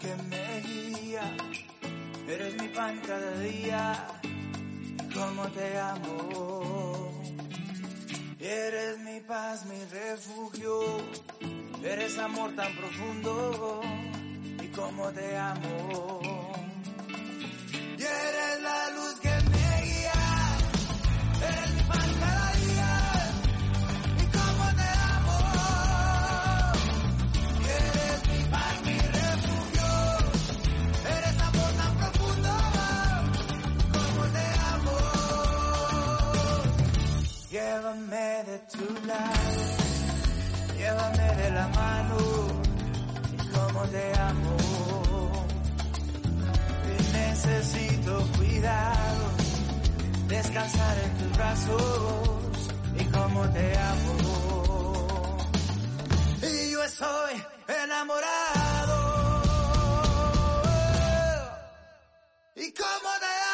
Que me guía, eres mi pan cada día, como te amo. Eres mi paz, mi refugio, eres amor tan profundo, y como te amo. Y eres la luz que Llévame de tu lado, llévame de la mano, y como te amo. Y necesito cuidado, descansar en tus brazos, y como te amo. Y yo estoy enamorado. Y como te amo,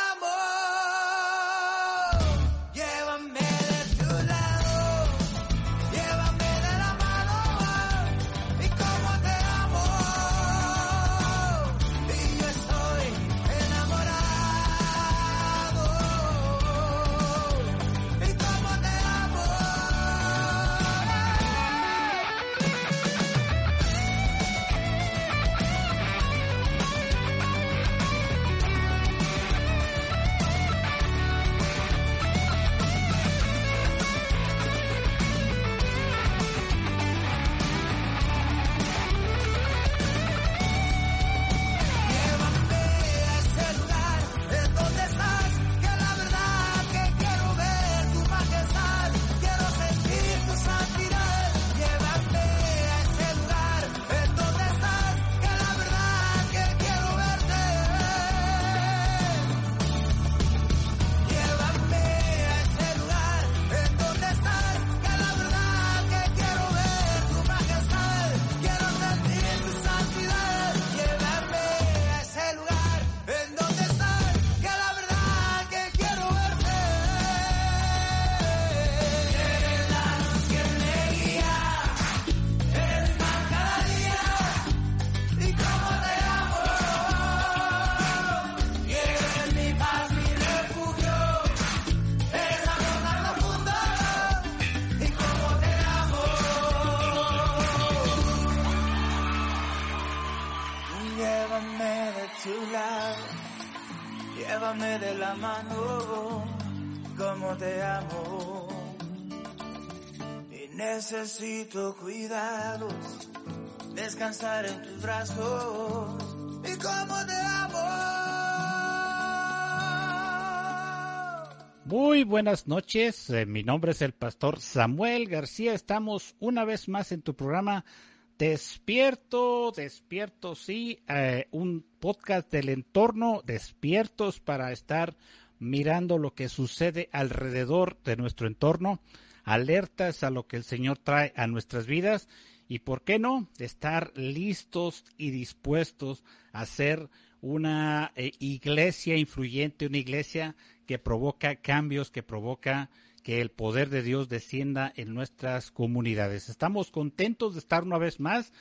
necesito cuidados, descansar en tus brazos, y como te amo. Muy buenas noches, eh, mi nombre es el pastor Samuel García, estamos una vez más en tu programa Despierto, despierto, sí, eh, un podcast del entorno, despiertos para estar mirando lo que sucede alrededor de nuestro entorno, alertas a lo que el Señor trae a nuestras vidas y, ¿por qué no?, estar listos y dispuestos a ser una eh, iglesia influyente, una iglesia que provoca cambios, que provoca que el poder de Dios descienda en nuestras comunidades. Estamos contentos de estar una vez más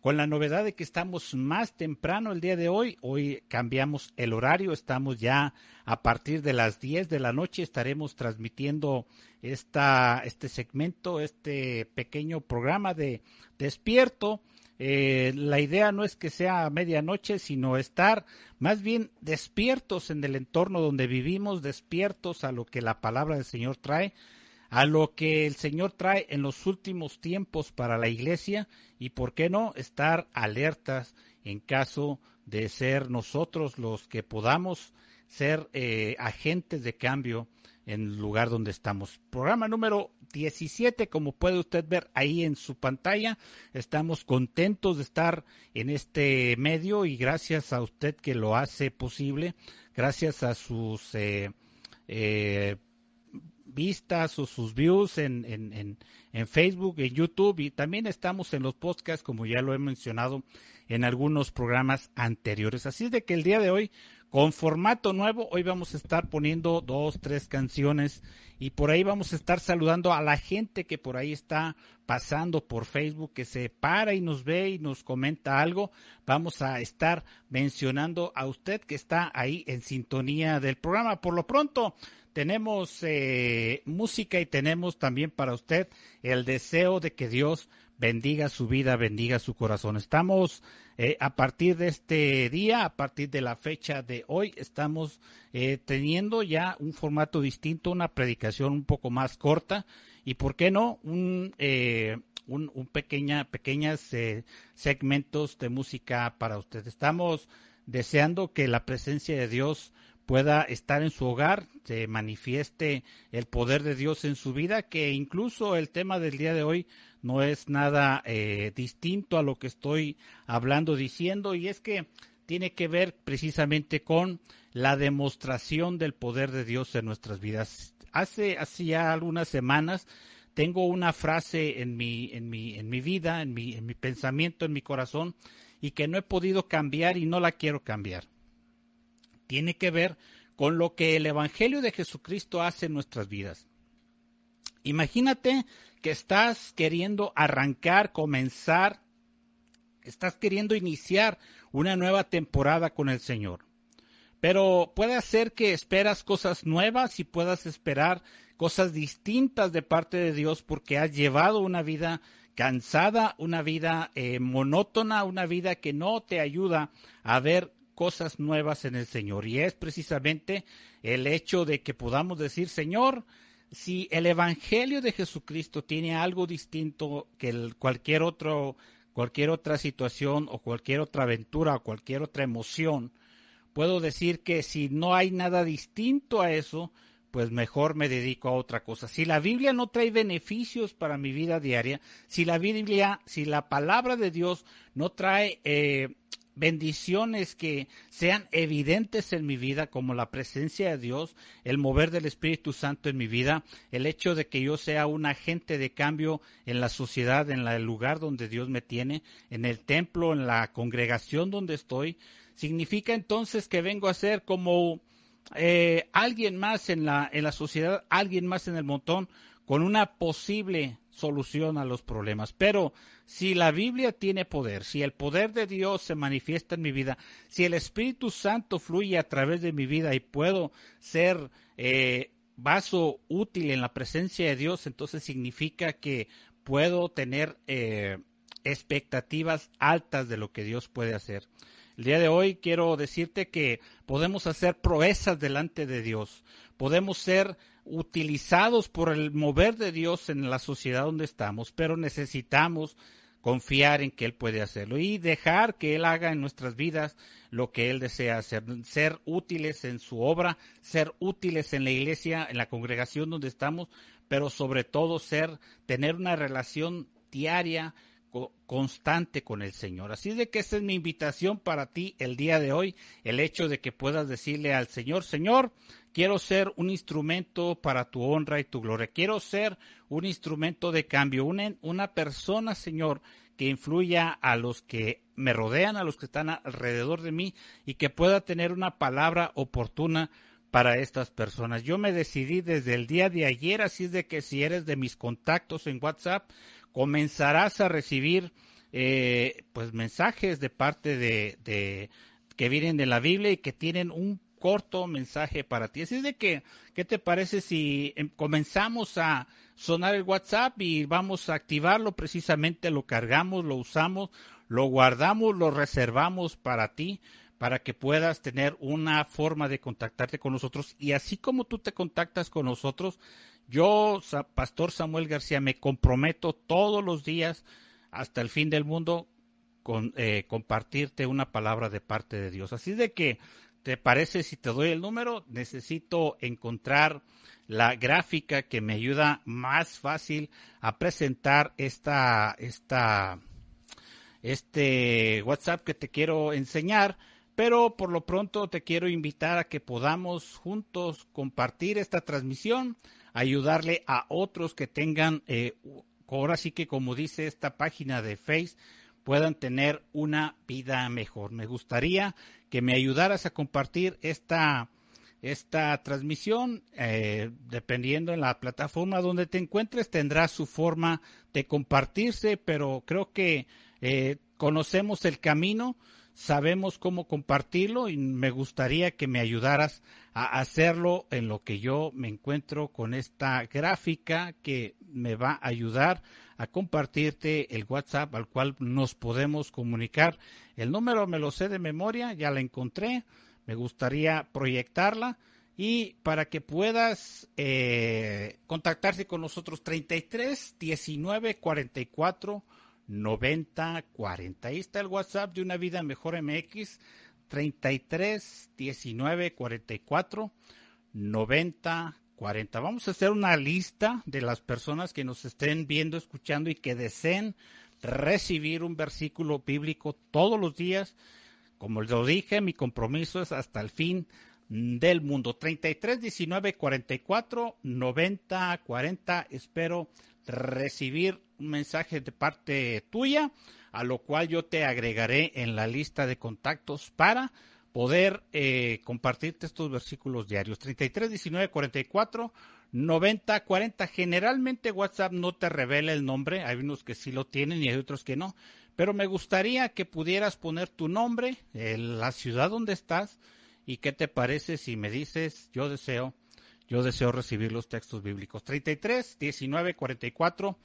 con la novedad de que estamos más temprano el día de hoy. Hoy cambiamos el horario, estamos ya a partir de las 10 de la noche, estaremos transmitiendo esta, este segmento, este pequeño programa de despierto. Eh, la idea no es que sea medianoche, sino estar más bien despiertos en el entorno donde vivimos, despiertos a lo que la palabra del Señor trae, a lo que el Señor trae en los últimos tiempos para la iglesia y, ¿por qué no?, estar alertas en caso de ser nosotros los que podamos ser eh, agentes de cambio en el lugar donde estamos. Programa número 17, como puede usted ver ahí en su pantalla. Estamos contentos de estar en este medio y gracias a usted que lo hace posible, gracias a sus eh, eh, vistas o sus views en, en, en, Facebook, en YouTube y también estamos en los podcasts, como ya lo he mencionado en algunos programas anteriores. Así es de que el día de hoy, con formato nuevo, hoy vamos a estar poniendo dos, tres canciones y por ahí vamos a estar saludando a la gente que por ahí está pasando por Facebook, que se para y nos ve y nos comenta algo. Vamos a estar mencionando a usted que está ahí en sintonía del programa. Por lo pronto, tenemos eh, música y tenemos también para usted el deseo de que Dios bendiga su vida, bendiga su corazón. Estamos eh, a partir de este día, a partir de la fecha de hoy, estamos eh, teniendo ya un formato distinto, una predicación un poco más corta y, ¿por qué no? Un, un, un pequeña, pequeñas segmentos de música para usted. Estamos deseando que la presencia de Dios pueda estar en su hogar, se manifieste el poder de Dios en su vida, que incluso el tema del día de hoy no es nada eh, distinto a lo que estoy hablando, diciendo, y es que tiene que ver precisamente con la demostración del poder de Dios en nuestras vidas. Hace, hacía algunas semanas tengo una frase en mi, en mi, en mi vida, en mi, en mi pensamiento, en mi corazón, y que no he podido cambiar y no la quiero cambiar tiene que ver con lo que el Evangelio de Jesucristo hace en nuestras vidas. Imagínate que estás queriendo arrancar, comenzar, estás queriendo iniciar una nueva temporada con el Señor. Pero puede ser que esperas cosas nuevas y puedas esperar cosas distintas de parte de Dios porque has llevado una vida cansada, una vida eh, monótona, una vida que no te ayuda a ver cosas nuevas en el Señor. Y es precisamente el hecho de que podamos decir, Señor, si el Evangelio de Jesucristo tiene algo distinto que cualquier otro, cualquier otra situación o cualquier otra aventura o cualquier otra emoción, puedo decir que si no hay nada distinto a eso, pues mejor me dedico a otra cosa. Si la Biblia no trae beneficios para mi vida diaria, si la Biblia, si la palabra de Dios no trae eh, bendiciones que sean evidentes en mi vida, como la presencia de Dios, el mover del Espíritu Santo en mi vida, el hecho de que yo sea un agente de cambio en la sociedad, en el lugar donde Dios me tiene, en el templo, en la congregación donde estoy, significa entonces que vengo a ser como eh, alguien más en la, en la sociedad, alguien más en el montón, con una posible solución a los problemas. Pero si la Biblia tiene poder, si el poder de Dios se manifiesta en mi vida, si el Espíritu Santo fluye a través de mi vida y puedo ser eh, vaso útil en la presencia de Dios, entonces significa que puedo tener eh, expectativas altas de lo que Dios puede hacer. El día de hoy quiero decirte que podemos hacer proezas delante de Dios, podemos ser utilizados por el mover de Dios en la sociedad donde estamos, pero necesitamos confiar en que Él puede hacerlo y dejar que Él haga en nuestras vidas lo que Él desea hacer, ser útiles en su obra, ser útiles en la iglesia, en la congregación donde estamos, pero sobre todo ser, tener una relación diaria, constante con el Señor. Así de que esa es mi invitación para ti el día de hoy, el hecho de que puedas decirle al Señor, Señor, Quiero ser un instrumento para tu honra y tu gloria. Quiero ser un instrumento de cambio, una, persona, Señor, que influya a los que me rodean, a los que están alrededor de mí y que pueda tener una palabra oportuna para estas personas. Yo me decidí desde el día de ayer, así de que si eres de mis contactos en WhatsApp, comenzarás a recibir eh, pues mensajes de parte de, de que vienen de la Biblia y que tienen un corto mensaje para ti. Así es de que, ¿qué te parece si em, comenzamos a sonar el WhatsApp y vamos a activarlo precisamente, lo cargamos, lo usamos, lo guardamos, lo reservamos para ti, para que puedas tener una forma de contactarte con nosotros. Y así como tú te contactas con nosotros, yo, Pastor Samuel García, me comprometo todos los días hasta el fin del mundo con eh, compartirte una palabra de parte de Dios. Así de que ¿te parece si te doy el número? Necesito encontrar la gráfica que me ayuda más fácil a presentar esta, esta, este WhatsApp que te quiero enseñar. Pero por lo pronto te quiero invitar a que podamos juntos compartir esta transmisión, ayudarle a otros que tengan, eh, ahora sí que como dice esta página de Face, puedan tener una vida mejor. Me gustaría que me ayudaras a compartir esta, esta transmisión, eh, dependiendo en la plataforma donde te encuentres, tendrá su forma de compartirse, pero creo que eh, conocemos el camino, sabemos cómo compartirlo y me gustaría que me ayudaras a hacerlo en lo que yo me encuentro con esta gráfica que me va a ayudar a compartirte el WhatsApp al cual nos podemos comunicar. El número me lo sé de memoria, ya la encontré, me gustaría proyectarla y para que puedas eh, contactarse con nosotros 33 19 44 90 40. Ahí está el WhatsApp de Una Vida Mejor MX 33 19 44 90 40. Vamos a hacer una lista de las personas que nos estén viendo, escuchando y que deseen recibir un versículo bíblico todos los días. Como lo dije, mi compromiso es hasta el fin del mundo. 33 19 44 90 40. Espero recibir un mensaje de parte tuya, a lo cual yo te agregaré en la lista de contactos para poder eh, compartirte estos versículos diarios. 33, 19, 44, 90, 40. Generalmente WhatsApp no te revela el nombre, hay unos que sí lo tienen y hay otros que no, pero me gustaría que pudieras poner tu nombre, la ciudad donde estás y qué te parece si me dices yo deseo yo deseo recibir los textos bíblicos. 33, 19, 44,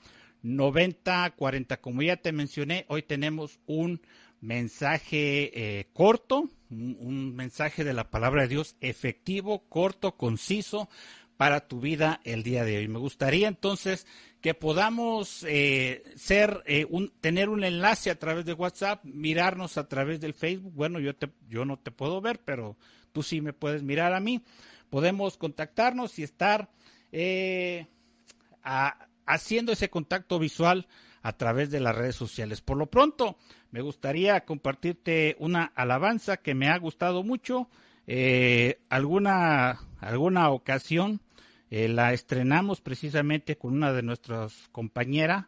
90, 40. Como ya te mencioné, hoy tenemos un mensaje eh, corto, un, mensaje de la palabra de Dios efectivo, corto, conciso para tu vida el día de hoy. Me gustaría entonces que podamos eh, ser eh, un, tener un enlace a través de WhatsApp, mirarnos a través del Facebook. Bueno, yo te, yo no te puedo ver, pero tú sí me puedes mirar a mí podemos contactarnos y estar eh, haciendo ese contacto visual a través de las redes sociales. Por lo pronto, me gustaría compartirte una alabanza que me ha gustado mucho. Eh, alguna, alguna ocasión eh, la estrenamos precisamente con una de nuestras compañeras,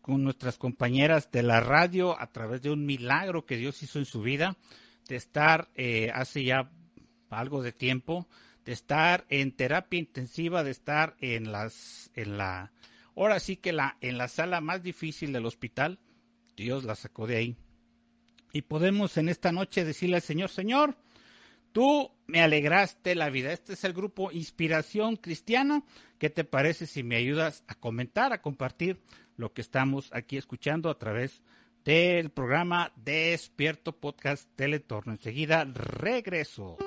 con nuestras compañeras de la radio a través de un milagro que Dios hizo en su vida, de estar hace ya algo de tiempo de estar en terapia intensiva, de estar en las, en la, ahora sí que la, en la sala más difícil del hospital, Dios la sacó de ahí. Y podemos en esta noche decirle al Señor, Señor, tú me alegraste la vida. Este es el grupo Inspiración Cristiana. ¿Qué te parece si me ayudas a comentar, a compartir lo que estamos aquí escuchando a través del programa Despierto Podcast Teletorno? Enseguida regreso.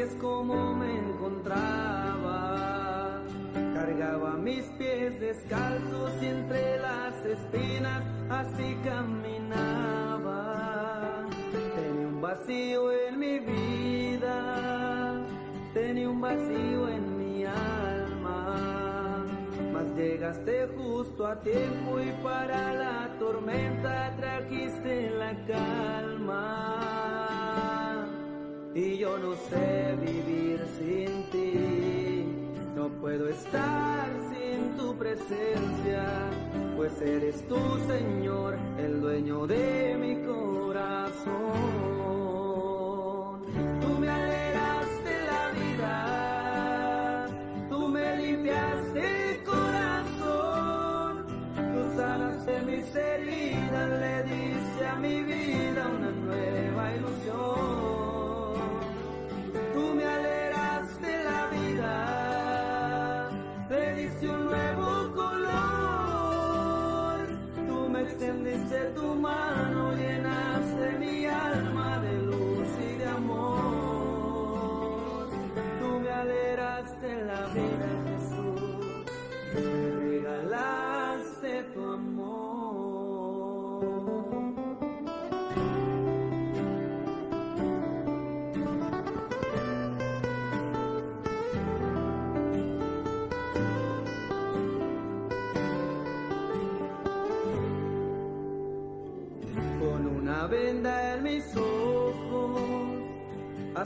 Es como me encontraba. Cargaba mis pies descalzos y entre las espinas así caminaba. Tenía un vacío en mi vida, tenía un vacío en mi alma. Mas llegaste justo a tiempo y para la tormenta trajiste la calma y yo no sé vivir sin ti. No puedo estar sin tu presencia, pues eres tú, Señor, el dueño de mi corazón.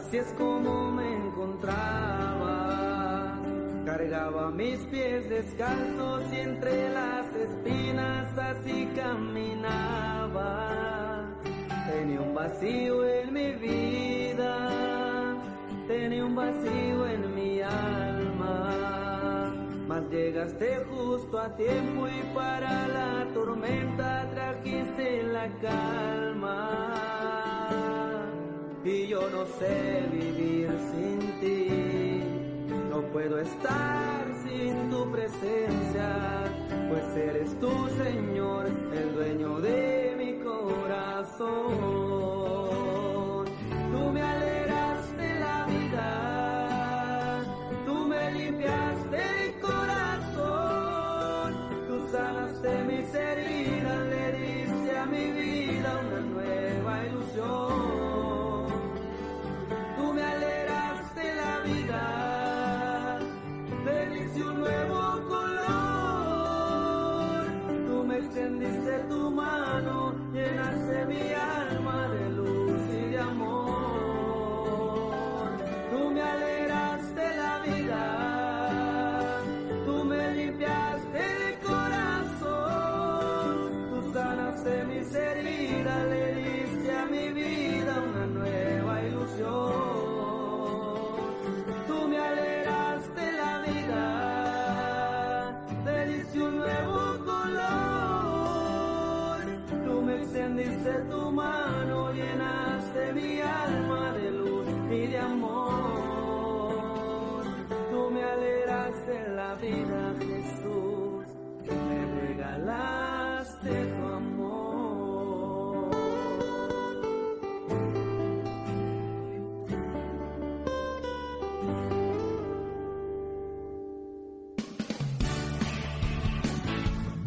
Así es como me encontraba. Cargaba mis pies descalzos y entre las espinas así caminaba. Tenía un vacío en mi vida, tenía un vacío en mi alma. Mas llegaste justo a tiempo y para la tormenta trajiste la calma. Y yo no sé vivir sin ti, no puedo estar sin tu presencia, pues eres tú, Señor,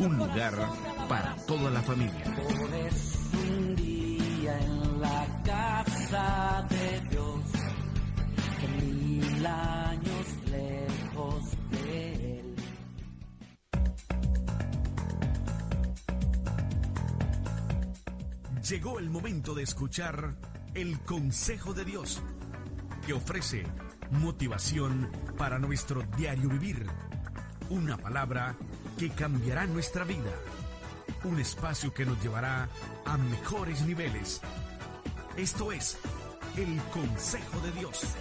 un lugar para toda la familia. Un día en la casa de Dios, mil años lejos de él. Llegó el momento de escuchar el consejo de Dios, que ofrece motivación para nuestro diario vivir. Una palabra que cambiará nuestra vida. Un espacio que nos llevará a mejores niveles. Esto es el consejo de Dios.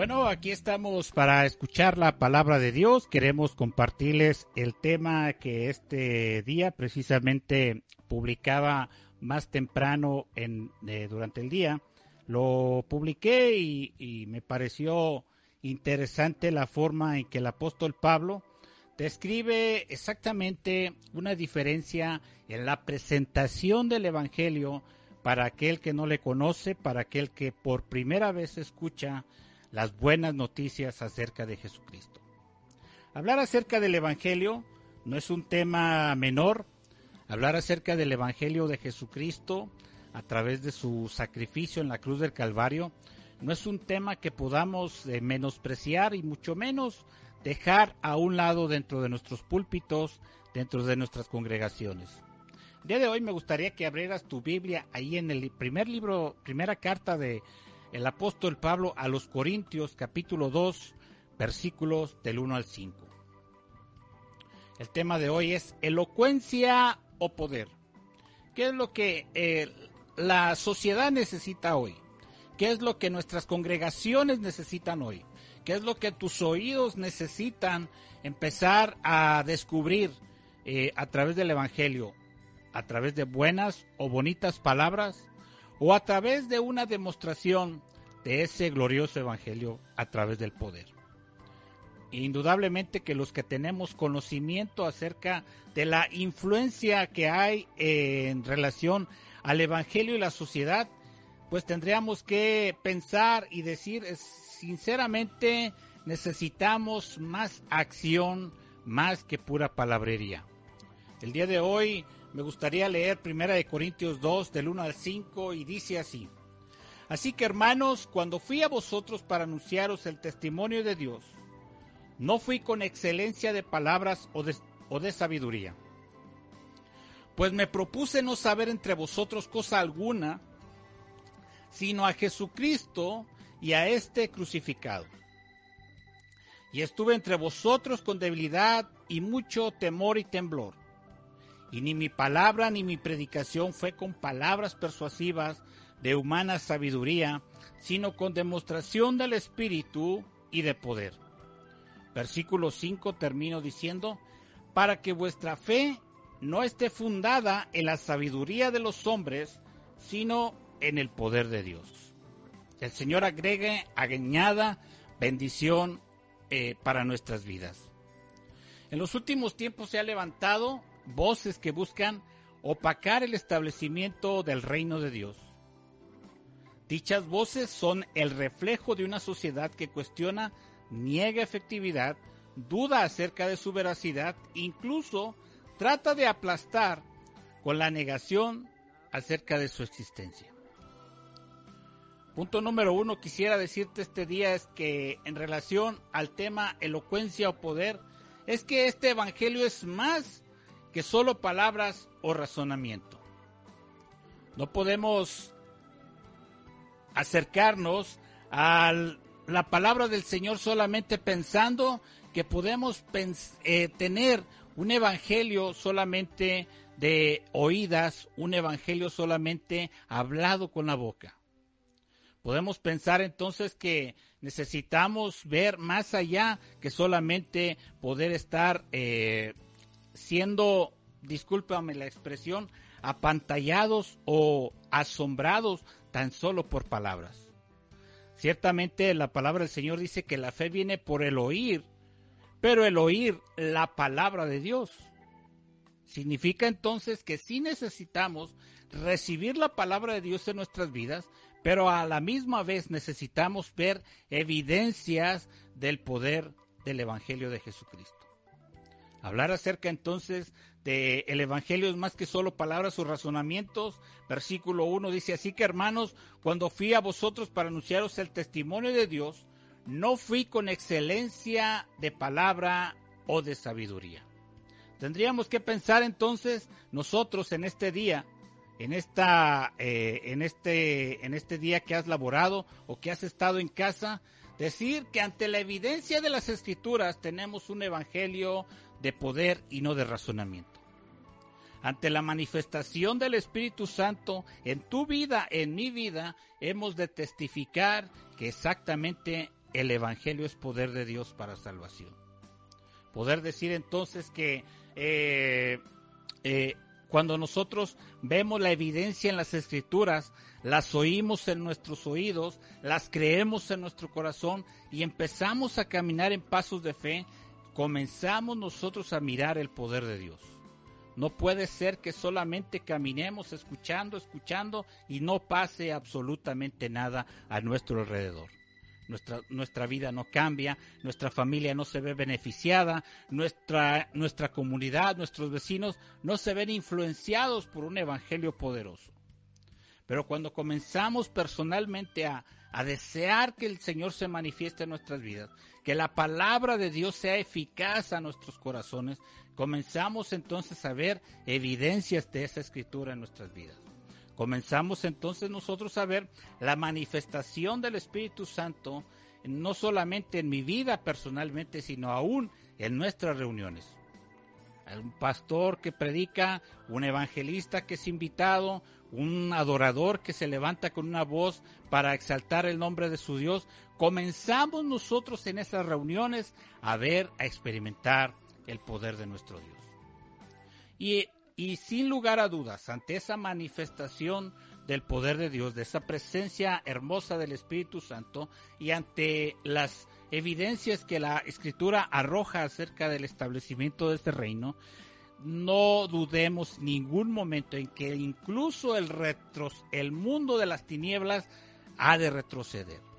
Bueno, aquí estamos para escuchar la palabra de Dios. Queremos compartirles el tema que este día precisamente publicaba más temprano en, eh, durante el día. Lo publiqué y, y me pareció interesante la forma en que el apóstol Pablo describe exactamente una diferencia en la presentación del Evangelio para aquel que no le conoce, para aquel que por primera vez escucha las buenas noticias acerca de Jesucristo. Hablar acerca del Evangelio no es un tema menor. Hablar acerca del Evangelio de Jesucristo a través de su sacrificio en la cruz del Calvario no es un tema que podamos eh, menospreciar y mucho menos dejar a un lado dentro de nuestros púlpitos, dentro de nuestras congregaciones. El día de hoy me gustaría que abrieras tu Biblia ahí en el primer libro, primera carta de el apóstol Pablo a los Corintios capítulo 2 versículos del 1 al 5. El tema de hoy es elocuencia o poder. ¿Qué es lo que eh, la sociedad necesita hoy? ¿Qué es lo que nuestras congregaciones necesitan hoy? ¿Qué es lo que tus oídos necesitan empezar a descubrir eh, a través del Evangelio? ¿A través de buenas o bonitas palabras? ¿O a través de una demostración de ese glorioso Evangelio a través del poder? indudablemente que los que tenemos conocimiento acerca de la influencia que hay en relación al Evangelio y la sociedad, pues tendríamos que pensar y decir, sinceramente, necesitamos más acción más que pura palabrería. El día de hoy me gustaría leer Primera de Corintios 2 del 1 al 5 y dice así: Así que hermanos, cuando fui a vosotros para anunciaros el testimonio de Dios, no fui con excelencia de palabras o de, sabiduría. Pues me propuse no saber entre vosotros cosa alguna, sino a Jesucristo y a este crucificado. Y estuve entre vosotros con debilidad y mucho temor y temblor. Y ni mi palabra ni mi predicación fue con palabras persuasivas de humana sabiduría, sino con demostración del Espíritu y de poder Versículo 5 termino diciendo, para que vuestra fe no esté fundada en la sabiduría de los hombres, sino en el poder de Dios. El Señor agregue, añada bendición eh, para nuestras vidas. En los últimos tiempos se han levantado voces que buscan opacar el establecimiento del reino de Dios. Dichas voces son el reflejo de una sociedad que cuestiona niega efectividad, duda acerca de su veracidad, incluso trata de aplastar con la negación acerca de su existencia. Punto número uno, quisiera decirte este día es que en relación al tema elocuencia o poder, es que este evangelio es más que solo palabras o razonamiento. No podemos acercarnos al la palabra del Señor solamente pensando que podemos eh, tener un evangelio solamente de oídas, un evangelio solamente hablado con la boca. Podemos pensar entonces que necesitamos ver más allá que solamente poder estar eh, siendo, discúlpame la expresión, apantallados o asombrados tan solo por palabras. Ciertamente la palabra del Señor dice que la fe viene por el oír, pero el oír la palabra de Dios. Significa entonces que sí necesitamos recibir la palabra de Dios en nuestras vidas, pero a la misma vez necesitamos ver evidencias del poder del Evangelio de Jesucristo. Hablar acerca entonces de el evangelio es más que solo palabras o razonamientos. Versículo 1 dice, así que hermanos, cuando fui a vosotros para anunciaros el testimonio de Dios, no fui con excelencia de palabra o de sabiduría. Tendríamos que pensar entonces nosotros en este día, en esta, eh, en este, en este día que has laborado o que has estado en casa, decir que ante la evidencia de las escrituras tenemos un evangelio de poder y no de razonamiento. Ante la manifestación del Espíritu Santo en tu vida, en mi vida, hemos de testificar que exactamente el Evangelio es poder de Dios para salvación. Poder decir entonces que eh, eh, cuando nosotros vemos la evidencia en las escrituras, las oímos en nuestros oídos, las creemos en nuestro corazón y empezamos a caminar en pasos de fe, comenzamos nosotros a mirar el poder de Dios. No puede ser que solamente caminemos escuchando, escuchando y no pase absolutamente nada a nuestro alrededor. Nuestra, nuestra vida no cambia, nuestra familia no se ve beneficiada, nuestra, nuestra comunidad, nuestros vecinos no se ven influenciados por un evangelio poderoso. Pero cuando comenzamos personalmente a, a desear que el Señor se manifieste en nuestras vidas, que la palabra de Dios sea eficaz a nuestros corazones, comenzamos entonces a ver evidencias de esa escritura en nuestras vidas. Comenzamos entonces nosotros a ver la manifestación del Espíritu Santo no solamente en mi vida personalmente, sino aún en nuestras reuniones. un pastor que predica, un evangelista que es invitado, un adorador que se levanta con una voz para exaltar el nombre de su Dios, comenzamos nosotros en esas reuniones a ver, a experimentar el poder de nuestro Dios. Y, y sin lugar a dudas, ante esa manifestación del poder de Dios, de esa presencia hermosa del Espíritu Santo y ante las evidencias que la escritura arroja acerca del establecimiento de este reino, no dudemos ningún momento en que incluso el, el mundo de las tinieblas ha de retroceder.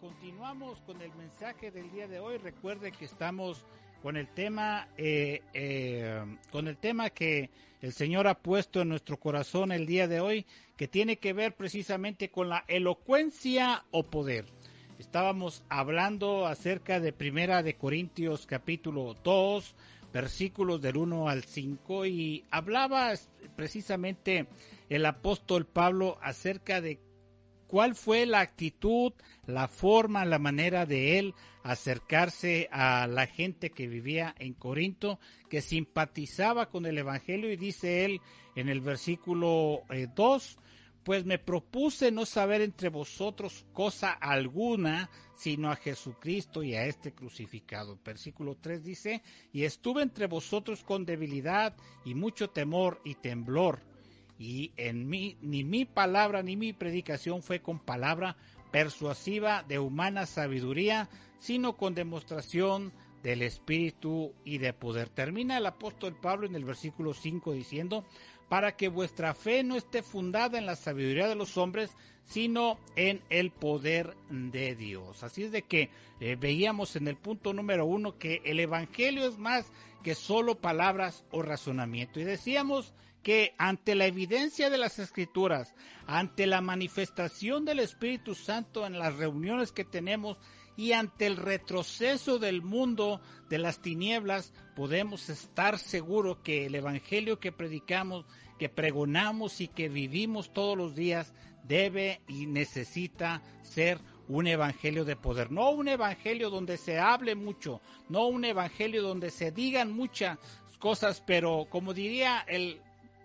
Continuamos con el mensaje del día de hoy. Recuerde que estamos con el tema, eh, eh, con el tema que el Señor ha puesto en nuestro corazón el día de hoy, que tiene que ver precisamente con la elocuencia o poder. Estábamos hablando acerca de Primera de Corintios capítulo 2, versículos del 1 al 5 y hablaba precisamente el apóstol Pablo acerca de cuál fue la actitud, la forma, la manera de él acercarse a la gente que vivía en Corinto, que simpatizaba con el Evangelio y dice él en el versículo 2, eh, pues me propuse no saber entre vosotros cosa alguna, sino a Jesucristo y a este crucificado. Versículo 3 dice, y estuve entre vosotros con debilidad y mucho temor y temblor, y en mí ni mi palabra ni mi predicación fue con palabra persuasiva de humana sabiduría, sino con demostración del Espíritu y de poder. Termina el apóstol Pablo en el versículo 5 diciendo, para que vuestra fe no esté fundada en la sabiduría de los hombres, sino en el poder de Dios. Así es de que eh, veíamos en el punto número uno que el Evangelio es más que solo palabras o razonamiento. Y decíamos que ante la evidencia de las escrituras, ante la manifestación del Espíritu Santo en las reuniones que tenemos y ante el retroceso del mundo de las tinieblas, podemos estar seguros que el Evangelio que predicamos, que pregonamos y que vivimos todos los días debe y necesita ser un evangelio de poder, no un evangelio donde se hable mucho, no un evangelio donde se digan muchas cosas, pero como diría el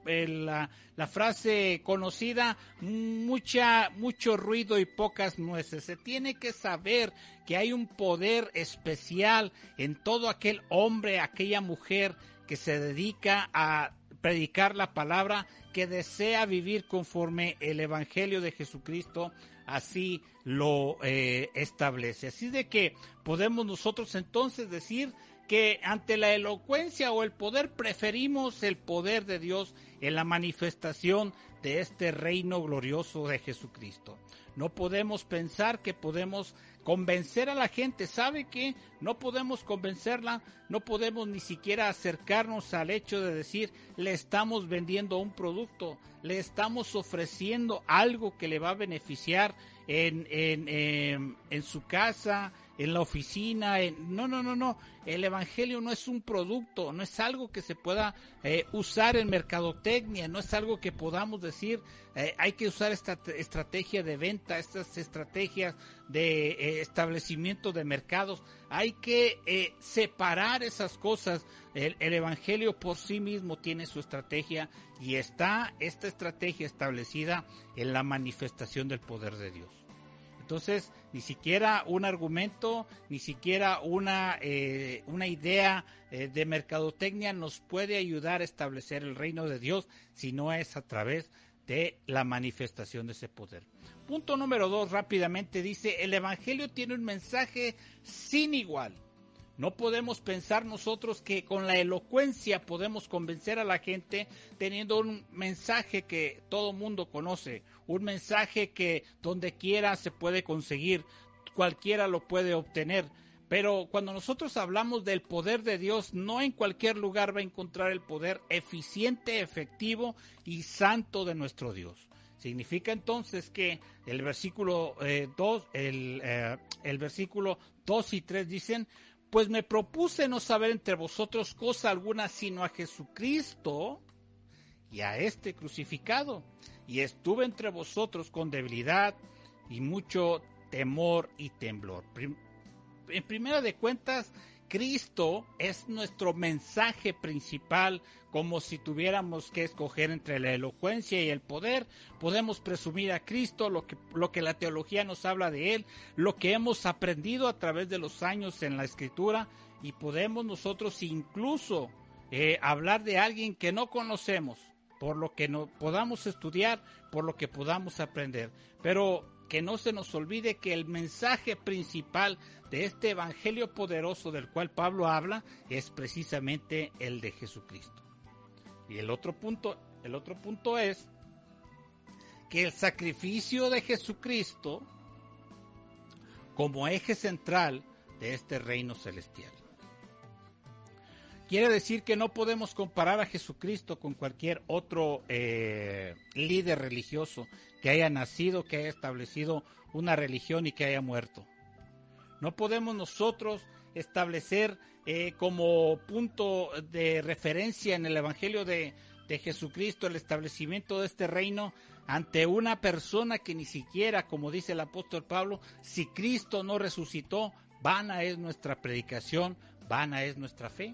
la, la, frase conocida, mucha, mucho ruido y pocas nueces. Se tiene que saber que hay un poder especial en todo aquel hombre, aquella mujer que se dedica a predicar la palabra, que desea vivir conforme el Evangelio de Jesucristo así lo eh, establece. Así de que podemos nosotros entonces decir que ante la elocuencia o el poder preferimos el poder de Dios en la manifestación de este reino glorioso de Jesucristo. No podemos pensar que podemos convencer a la gente. ¿Sabe que no podemos convencerla? No podemos ni siquiera acercarnos al hecho de decir, le estamos vendiendo un producto, le estamos ofreciendo algo que le va a beneficiar en, en, en, en su casa, en la oficina. No, no, no, no. El Evangelio no es un producto, no es algo que se pueda eh, usar en mercadotecnia, no es algo que podamos decir, eh, hay que usar esta estrategia de venta, estas estrategias de eh, establecimiento de mercados. Hay que separar esas cosas. El, el Evangelio por sí mismo tiene su estrategia y está esta estrategia establecida en la manifestación del poder de Dios. Entonces, ni siquiera un argumento, ni siquiera una, eh, una idea eh, de mercadotecnia nos puede ayudar a establecer el reino de Dios si no es a través de la manifestación de ese poder. Punto número dos, rápidamente dice, el Evangelio tiene un mensaje sin igual. No podemos pensar nosotros que con la elocuencia podemos convencer a la gente teniendo un mensaje que todo mundo conoce, un mensaje que donde quiera se puede conseguir, cualquiera lo puede obtener. Pero cuando nosotros hablamos del poder de Dios, no en cualquier lugar va a encontrar el poder eficiente, efectivo y santo de nuestro Dios. Significa entonces que el versículo 2, eh, el, eh, el versículo 2 y 3 dicen, pues me propuse no saber entre vosotros cosa alguna sino a Jesucristo y a este crucificado. Y estuve entre vosotros con debilidad y mucho temor y temblor. En primera de cuentas, Cristo es nuestro mensaje principal, como si tuviéramos que escoger entre la elocuencia y el poder, podemos presumir a Cristo, lo que, lo que la teología nos habla de Él, lo que hemos aprendido a través de los años en la Escritura, y podemos nosotros incluso eh, hablar de alguien que no conocemos, por lo que no podamos estudiar, por lo que podamos aprender. Pero que no se nos olvide que el mensaje principal de este evangelio poderoso del cual Pablo habla es precisamente el de Jesucristo. Y el otro punto, el otro punto es que el sacrificio de Jesucristo como eje central de este reino celestial. Quiere decir que no podemos comparar a Jesucristo con cualquier otro eh, líder religioso que haya nacido, que haya establecido una religión y que haya muerto. No podemos nosotros establecer eh, como punto de referencia en el Evangelio de, de Jesucristo el establecimiento de este reino ante una persona que ni siquiera, como dice el apóstol Pablo, si Cristo no resucitó, vana es nuestra predicación, vana es nuestra fe.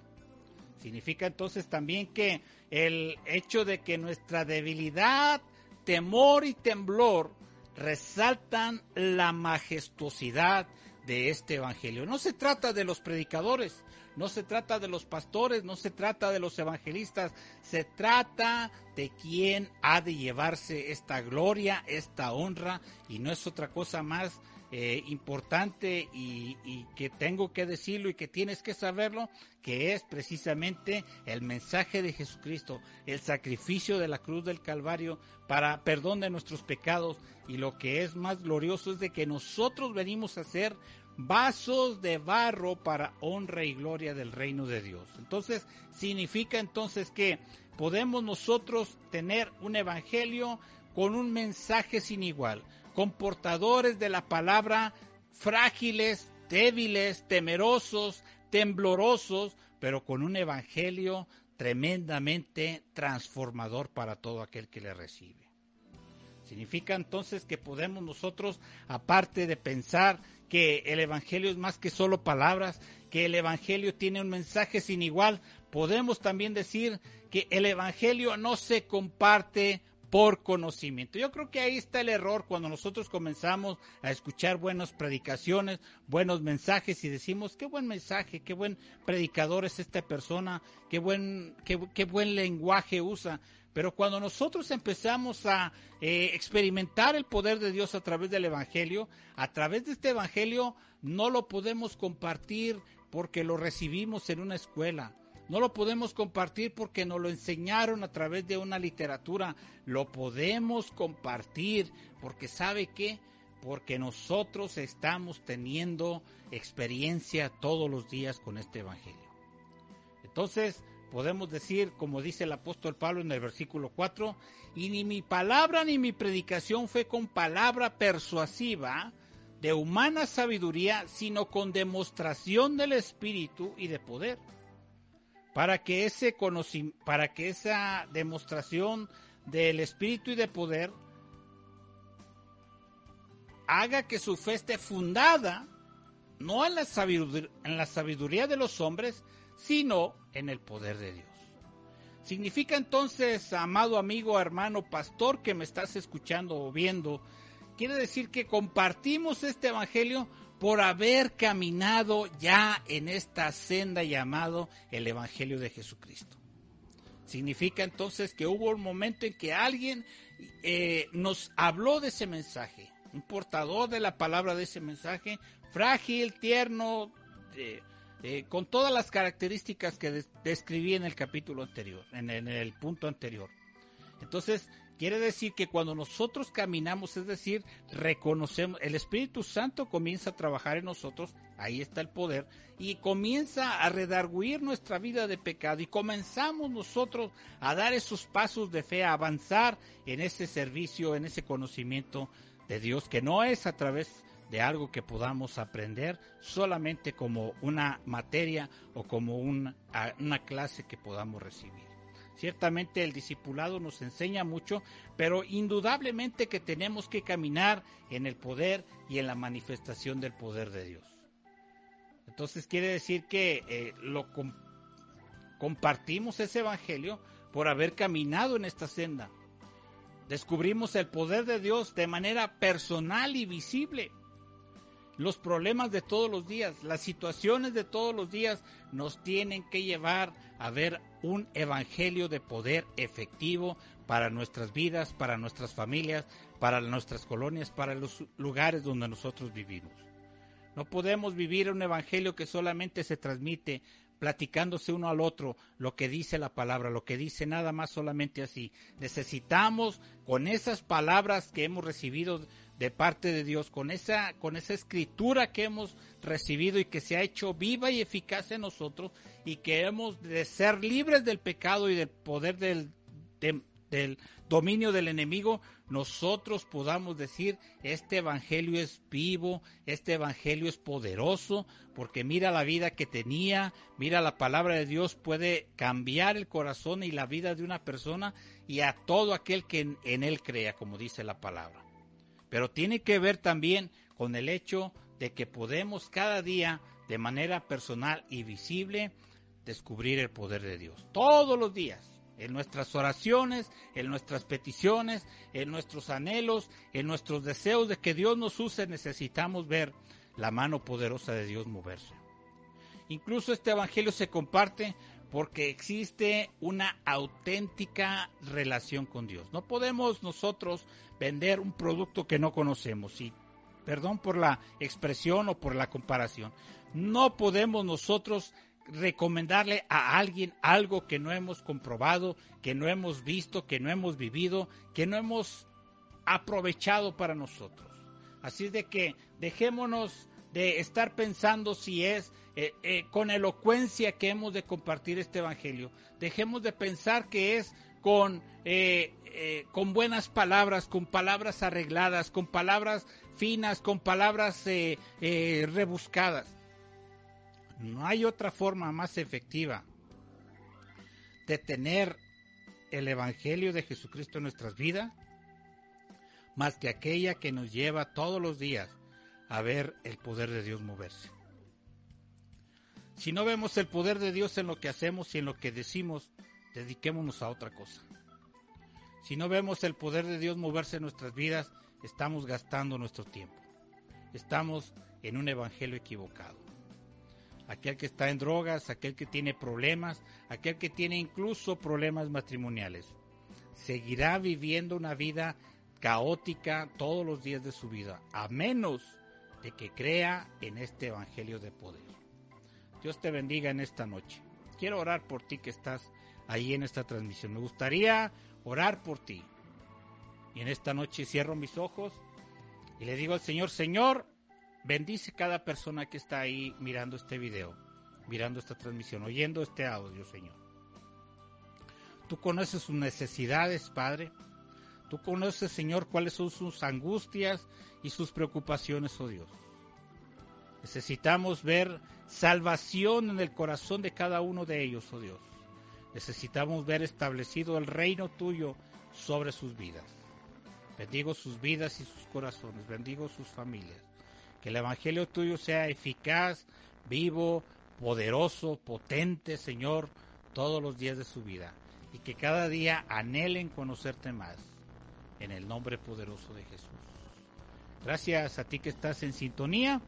Significa entonces también que el hecho de que nuestra debilidad, temor y temblor resaltan la majestuosidad de este evangelio. No se trata de los predicadores, no se trata de los pastores, no se trata de los evangelistas, se trata de quién ha de llevarse esta gloria, esta honra, y no es otra cosa más eh, importante y, que tengo que decirlo y que tienes que saberlo, que es precisamente el mensaje de Jesucristo, el sacrificio de la cruz del Calvario para perdón de nuestros pecados y lo que es más glorioso es de que nosotros venimos a ser vasos de barro para honra y gloria del reino de Dios. Entonces, significa entonces que podemos nosotros tener un evangelio con un mensaje sin igual, comportadores de la palabra, frágiles, débiles, temerosos, temblorosos, pero con un evangelio tremendamente transformador para todo aquel que le recibe. Significa entonces que podemos nosotros, aparte de pensar que el Evangelio es más que solo palabras, que el Evangelio tiene un mensaje sin igual, podemos también decir que el Evangelio no se comparte por conocimiento. Yo creo que ahí está el error cuando nosotros comenzamos a escuchar buenas predicaciones, buenos mensajes y decimos, qué buen mensaje, qué buen predicador es esta persona, qué buen, qué, buen lenguaje usa. Pero cuando nosotros empezamos a eh, experimentar el poder de Dios a través del Evangelio, a través de este Evangelio no lo podemos compartir porque lo recibimos en una escuela, no lo podemos compartir porque nos lo enseñaron a través de una literatura. Lo podemos compartir porque sabe qué? Porque nosotros estamos teniendo experiencia todos los días con este Evangelio. Entonces, podemos decir, como dice el apóstol Pablo en el versículo 4, y ni mi palabra ni mi predicación fue con palabra persuasiva de humana sabiduría, sino con demostración del Espíritu y de poder para que ese para que esa demostración del espíritu y de poder haga que su fe esté fundada no en la sabiduría, en la sabiduría de los hombres, sino en el poder de Dios. Significa entonces, amado amigo, hermano, pastor que me estás escuchando o viendo, quiere decir que compartimos este evangelio por haber caminado ya en esta senda llamado el Evangelio de Jesucristo. Significa entonces que hubo un momento en que alguien eh, nos habló de ese mensaje, un portador de la palabra de ese mensaje, frágil, tierno, con todas las características que describí en el capítulo anterior, en el punto anterior. Entonces, Quiere decir que cuando nosotros caminamos, es decir, reconocemos, el Espíritu Santo comienza a trabajar en nosotros, ahí está el poder, y comienza a redarguir nuestra vida de pecado y comenzamos nosotros a dar esos pasos de fe, a avanzar en ese servicio, en ese conocimiento de Dios, que no es a través de algo que podamos aprender solamente como una materia o como una, una clase que podamos recibir. Ciertamente el discipulado nos enseña mucho, pero indudablemente que tenemos que caminar en el poder y en la manifestación del poder de Dios. Entonces quiere decir que eh, lo com- compartimos ese evangelio por haber caminado en esta senda. Descubrimos el poder de Dios de manera personal y visible. Los problemas de todos los días, las situaciones de todos los días nos tienen que llevar a ver un evangelio de poder efectivo para nuestras vidas, para nuestras familias, para nuestras colonias, para los lugares donde nosotros vivimos. No podemos vivir un evangelio que solamente se transmite platicándose uno al otro lo que dice la palabra, lo que dice nada más solamente así. Necesitamos con esas palabras que hemos recibido de parte de Dios, con esa con esa escritura que hemos recibido y que se ha hecho viva y eficaz en nosotros y que hemos de ser libres del pecado y del poder del de- del dominio del enemigo, nosotros podamos decir, este evangelio es vivo, este evangelio es poderoso, porque mira la vida que tenía, mira la palabra de Dios puede cambiar el corazón y la vida de una persona y a todo aquel que en, en él crea, como dice la palabra. Pero tiene que ver también con el hecho de que podemos cada día, de manera personal y visible, descubrir el poder de Dios. Todos los días en nuestras oraciones, en nuestras peticiones, en nuestros anhelos, en nuestros deseos de que Dios nos use, necesitamos ver la mano poderosa de Dios moverse. Incluso este evangelio se comparte porque existe una auténtica relación con Dios. No podemos nosotros vender un producto que no conocemos perdón por la expresión o por la comparación. No podemos nosotros recomendarle a alguien algo que no hemos comprobado, que no hemos visto, que no hemos vivido, que no hemos aprovechado para nosotros. Así de que dejémonos de estar pensando si es eh, eh, con elocuencia que hemos de compartir este evangelio. Dejemos de pensar que es con, eh, con buenas palabras, con palabras arregladas, con palabras finas, con palabras eh, eh, rebuscadas. No hay otra forma más efectiva de tener el Evangelio de Jesucristo en nuestras vidas más que aquella que nos lleva todos los días a ver el poder de Dios moverse. Si no vemos el poder de Dios en lo que hacemos y en lo que decimos, dediquémonos a otra cosa. Si no vemos el poder de Dios moverse en nuestras vidas, estamos gastando nuestro tiempo. Estamos en un evangelio equivocado aquel que está en drogas, aquel que tiene problemas, aquel que tiene incluso problemas matrimoniales. Seguirá viviendo una vida caótica todos los días de su vida, a menos de que crea en este Evangelio de poder. Dios te bendiga en esta noche. Quiero orar por ti que estás ahí en esta transmisión. Me gustaría orar por ti. Y en esta noche cierro mis ojos y le digo al Señor, Señor, Bendice cada persona que está ahí mirando este video, mirando esta transmisión, oyendo este audio, Señor. Tú conoces sus necesidades, Padre. Tú conoces, Señor, cuáles son sus angustias y sus preocupaciones, oh Dios. Necesitamos ver salvación en el corazón de cada uno de ellos, oh Dios. Necesitamos ver establecido el reino tuyo sobre sus vidas. Bendigo sus vidas y sus corazones, bendigo sus familias. Que el Evangelio tuyo sea eficaz, vivo, poderoso, potente, Señor, todos los días de su vida. Y que cada día anhelen conocerte más. En el nombre poderoso de Jesús. Gracias a ti que estás en sintonía.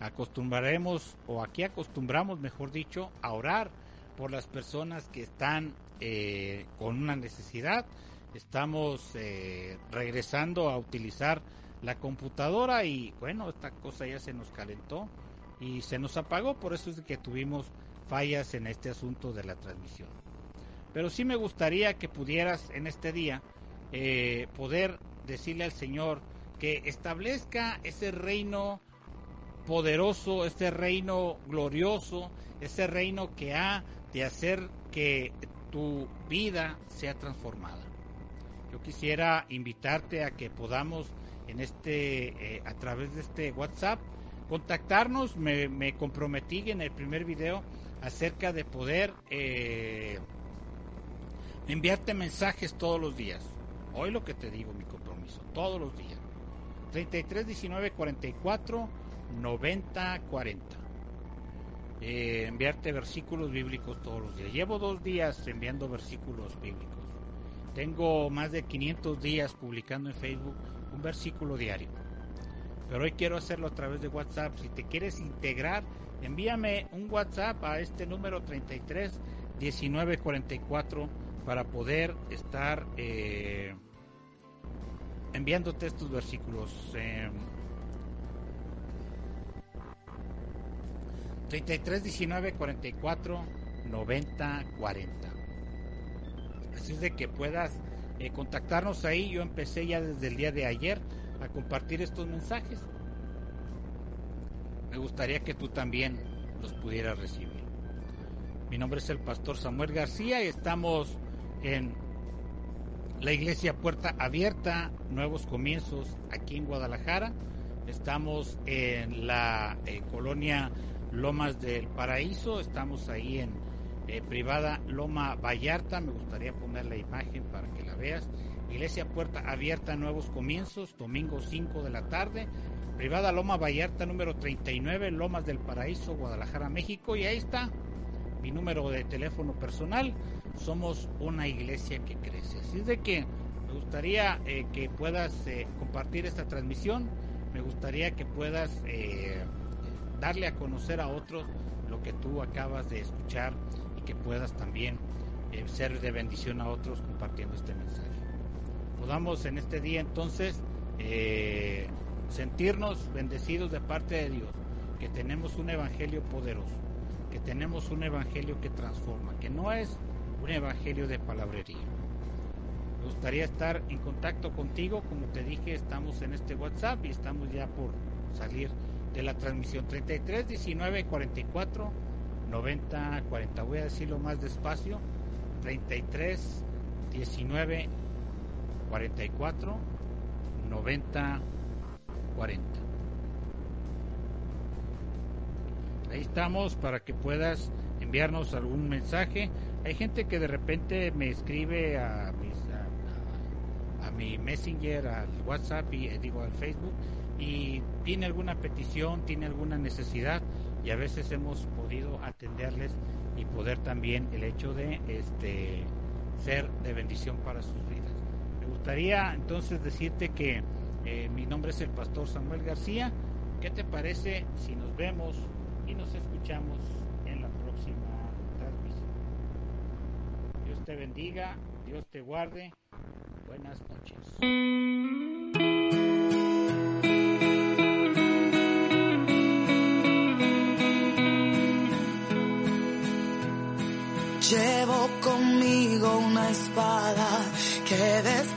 Acostumbraremos, o aquí acostumbramos, mejor dicho, a orar por las personas que están eh, con una necesidad. Estamos eh, regresando a utilizar la computadora y bueno, esta cosa ya se nos calentó y se nos apagó, por eso es que tuvimos fallas en este asunto de la transmisión. Pero sí me gustaría que pudieras en este día eh, poder decirle al Señor que establezca ese reino poderoso, ese reino glorioso, ese reino que ha de hacer que tu vida sea transformada. Yo quisiera invitarte a que podamos en este eh, a través de este WhatsApp contactarnos. Me, me, comprometí en el primer video acerca de poder eh, enviarte mensajes todos los días. Hoy lo que te digo, mi compromiso, todos los días. 33 19 44 90 40. eh, enviarte versículos bíblicos todos los días. Llevo dos días enviando versículos bíblicos. Tengo más de 500 días publicando en Facebook un versículo diario. Pero hoy quiero hacerlo a través de WhatsApp. Si te quieres integrar, envíame un WhatsApp a este número 33 19 44 para poder estar eh, enviándote estos versículos. Eh, 33 19 44 90 40. Así es de que puedas eh, contactarnos ahí. Yo empecé ya desde el día de ayer a compartir estos mensajes. Me gustaría que tú también los pudieras recibir. Mi nombre es el pastor Samuel García y estamos en la iglesia Puerta Abierta, Nuevos Comienzos, aquí en Guadalajara. Estamos en la eh, colonia Lomas del Paraíso, estamos ahí en eh, privada Loma Vallarta, me gustaría poner la imagen para que la veas. Iglesia Puerta Abierta, Nuevos Comienzos, domingo 5 de la tarde. Privada Loma Vallarta, número 39, Lomas del Paraíso, Guadalajara, México. Y ahí está mi número de teléfono personal. Somos una iglesia que crece. Así es de que me gustaría eh, que puedas eh, compartir esta transmisión. Me gustaría que puedas darle a conocer a otros lo que tú acabas de escuchar que puedas también eh, ser de bendición a otros compartiendo este mensaje podamos en este día entonces eh, sentirnos bendecidos de parte de Dios, que tenemos un evangelio poderoso, que tenemos un evangelio que transforma, que no es un evangelio de palabrería. Me gustaría estar en contacto contigo, como te dije, estamos en este WhatsApp y estamos ya por salir de la transmisión 33 19 44 90 40. Voy a decirlo más despacio. 33 19 44 90 40. Ahí estamos para que puedas enviarnos algún mensaje. Hay gente que de repente me escribe a, mis, a, a- a mi Messenger, al WhatsApp y eh, digo al Facebook y tiene alguna petición, tiene alguna necesidad y a veces hemos podido atenderles y poder también el hecho de este ser de bendición para sus vidas. Me gustaría entonces decirte que eh, mi nombre es el pastor Samuel García. ¿Qué te parece si nos vemos y nos escuchamos en la próxima transmisión? Dios te bendiga, Dios te guarde. Buenas noches. Que